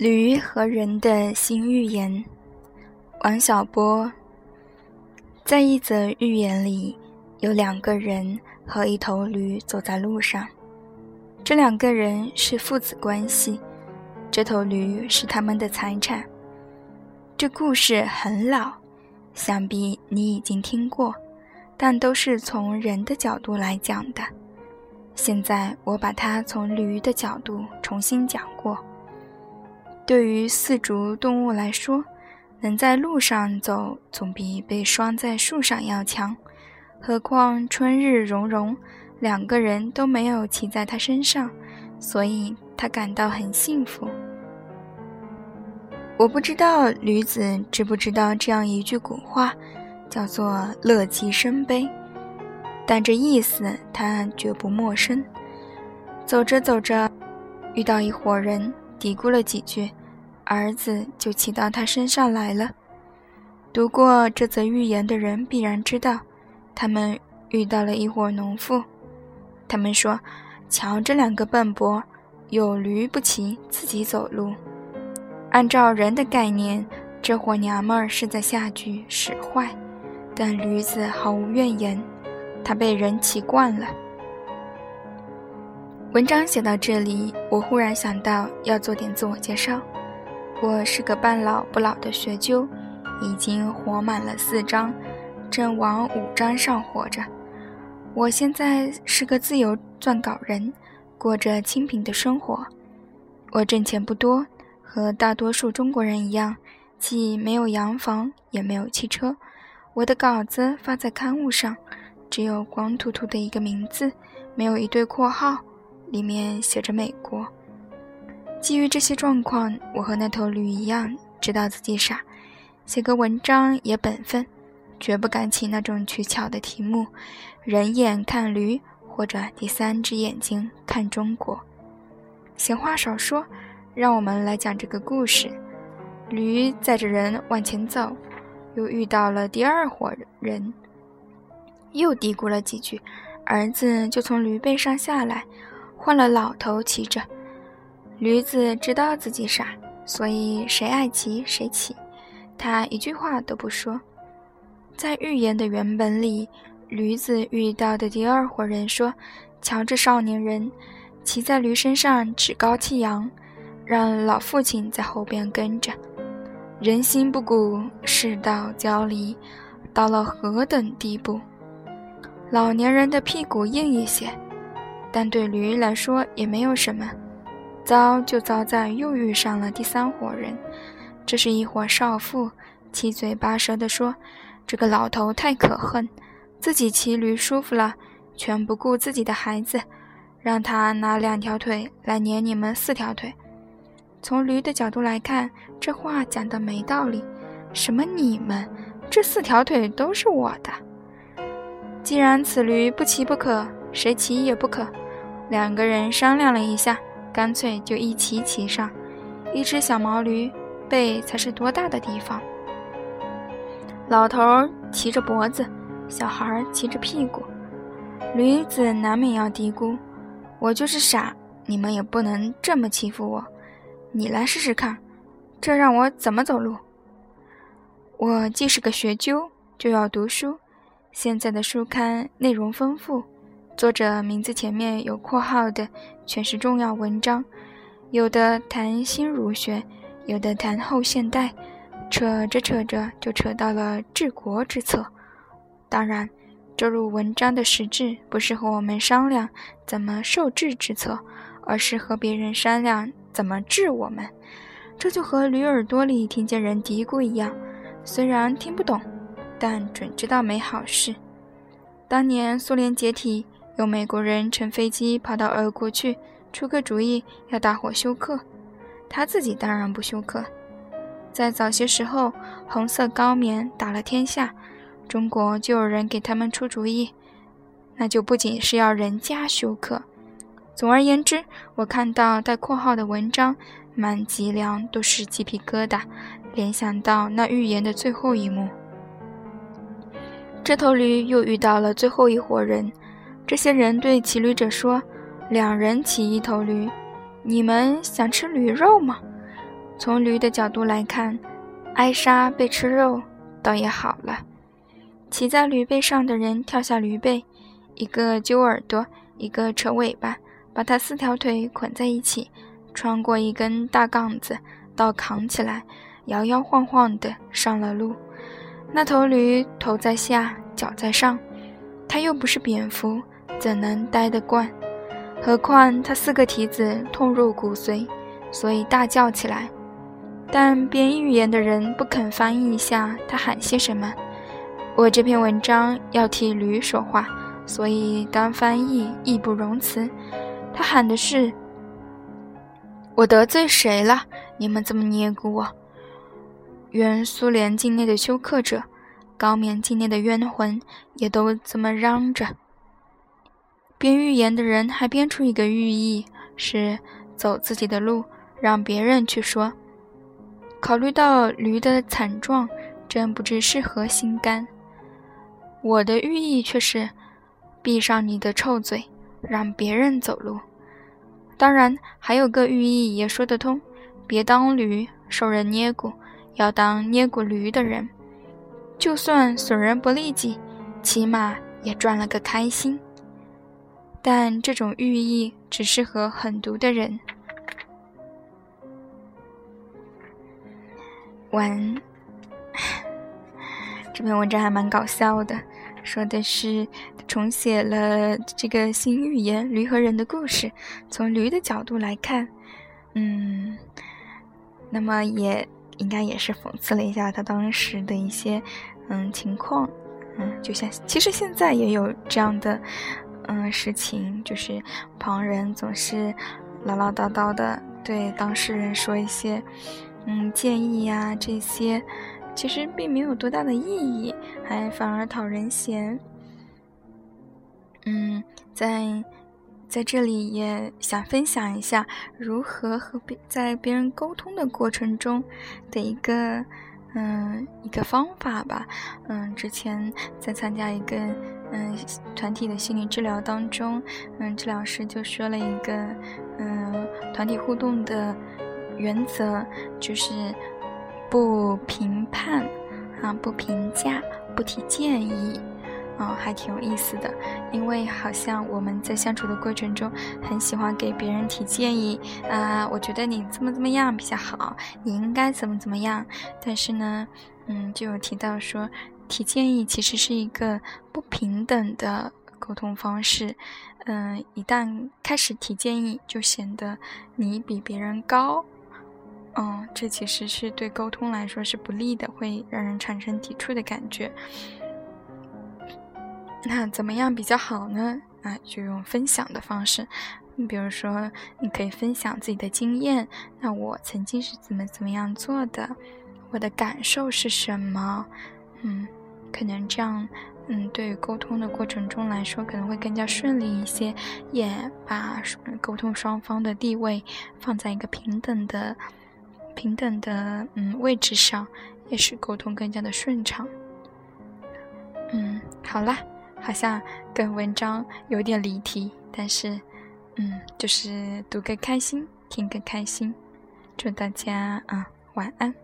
驴和人的新寓言，王小波。在一则寓言里，有两个人和一头驴走在路上，这两个人是父子关系，这头驴是他们的财产。这故事很老，想必你已经听过，但都是从人的角度来讲的。现在我把它从驴的角度重新讲过。对于四足动物来说，能在路上走总比被拴在树上要强。何况春日融融，两个人都没有骑在它身上，所以他感到很幸福。我不知道驴子知不知道这样一句古话，叫做“乐极生悲”，但这意思他绝不陌生。走着走着，遇到一伙人，嘀咕了几句。儿子就骑到他身上来了。读过这则寓言的人必然知道，他们遇到了一伙农妇。他们说：“瞧这两个笨伯，有驴不骑，自己走路。”按照人的概念，这伙娘们儿是在下句使坏，但驴子毫无怨言，他被人骑惯了。文章写到这里，我忽然想到要做点自我介绍。我是个半老不老的学究，已经活满了四章，正往五章上活着。我现在是个自由撰稿人，过着清贫的生活。我挣钱不多，和大多数中国人一样，既没有洋房，也没有汽车。我的稿子发在刊物上，只有光秃秃的一个名字，没有一对括号，里面写着美国。基于这些状况，我和那头驴一样，知道自己傻，写个文章也本分，绝不敢起那种取巧的题目，“人眼看驴”或者“第三只眼睛看中国”。闲话少说，让我们来讲这个故事。驴载着人往前走，又遇到了第二伙人，又嘀咕了几句，儿子就从驴背上下来，换了老头骑着。驴子知道自己傻，所以谁爱骑谁骑，他一句话都不说。在寓言的原本里，驴子遇到的第二伙人说：“瞧这少年人，骑在驴身上趾高气扬，让老父亲在后边跟着。人心不古，世道交离，到了何等地步？老年人的屁股硬一些，但对驴来说也没有什么。”糟就糟在又遇上了第三伙人，这是一伙少妇，七嘴八舌地说：“这个老头太可恨，自己骑驴舒服了，全不顾自己的孩子，让他拿两条腿来撵你们四条腿。”从驴的角度来看，这话讲的没道理。什么你们？这四条腿都是我的。既然此驴不骑不可，谁骑也不可。两个人商量了一下。干脆就一起骑上，一只小毛驴，背才是多大的地方。老头儿骑着脖子，小孩儿骑着屁股，驴子难免要嘀咕：“我就是傻，你们也不能这么欺负我。你来试试看，这让我怎么走路？我既是个学究，就要读书。现在的书刊内容丰富。”作者名字前面有括号的，全是重要文章，有的谈新儒学，有的谈后现代，扯着扯着就扯到了治国之策。当然，这入文章的实质不是和我们商量怎么受治之策，而是和别人商量怎么治我们。这就和驴耳朵里听见人嘀咕一样，虽然听不懂，但准知道没好事。当年苏联解体。有美国人乘飞机跑到俄国去，出个主意要大伙休克，他自己当然不休克。在早些时候，红色高棉打了天下，中国就有人给他们出主意，那就不仅是要人家休克。总而言之，我看到带括号的文章，满脊梁都是鸡皮疙瘩，联想到那预言的最后一幕。这头驴又遇到了最后一伙人。这些人对骑驴者说：“两人骑一头驴，你们想吃驴肉吗？”从驴的角度来看，挨杀被吃肉倒也好了。骑在驴背上的人跳下驴背，一个揪耳朵，一个扯尾巴，把他四条腿捆在一起，穿过一根大杠子，倒扛起来，摇摇晃晃地上了路。那头驴头在下，脚在上，它又不是蝙蝠，怎能待得惯？何况他四个蹄子痛入骨髓，所以大叫起来。但编译语言的人不肯翻译一下他喊些什么。我这篇文章要替驴说话，所以当翻译义不容辞。他喊的是：“我得罪谁了？你们这么捏咕我？”原苏联境内的休克者，高棉境内的冤魂，也都这么嚷着。编预言的人还编出一个寓意，是走自己的路，让别人去说。考虑到驴的惨状，真不知是何心肝。我的寓意却是，闭上你的臭嘴，让别人走路。当然，还有个寓意也说得通：别当驴，受人捏骨。要当捏过驴的人，就算损人不利己，起码也赚了个开心。但这种寓意只适合狠毒的人。完，这篇文章还蛮搞笑的，说的是重写了这个新寓言驴和人的故事，从驴的角度来看，嗯，那么也。应该也是讽刺了一下他当时的一些嗯情况，嗯，就像其实现在也有这样的嗯事情，就是旁人总是唠唠叨叨的对当事人说一些嗯建议呀，这些其实并没有多大的意义，还反而讨人嫌。嗯，在。在这里也想分享一下如何和别在别人沟通的过程中的一个嗯一个方法吧。嗯，之前在参加一个嗯团体的心理治疗当中，嗯，治疗师就说了一个嗯团体互动的原则，就是不评判啊，不评价，不提建议。哦，还挺有意思的，因为好像我们在相处的过程中，很喜欢给别人提建议啊。我觉得你怎么怎么样比较好，你应该怎么怎么样。但是呢，嗯，就有提到说，提建议其实是一个不平等的沟通方式。嗯，一旦开始提建议，就显得你比别人高。嗯，这其实是对沟通来说是不利的，会让人产生抵触的感觉。那怎么样比较好呢？啊，就用分享的方式。你比如说，你可以分享自己的经验。那我曾经是怎么怎么样做的？我的感受是什么？嗯，可能这样，嗯，对于沟通的过程中来说，可能会更加顺利一些，也把沟通双方的地位放在一个平等的、平等的嗯位置上，也使沟通更加的顺畅。嗯，好啦。好像跟文章有点离题，但是，嗯，就是读个开心，听个开心，祝大家啊晚安。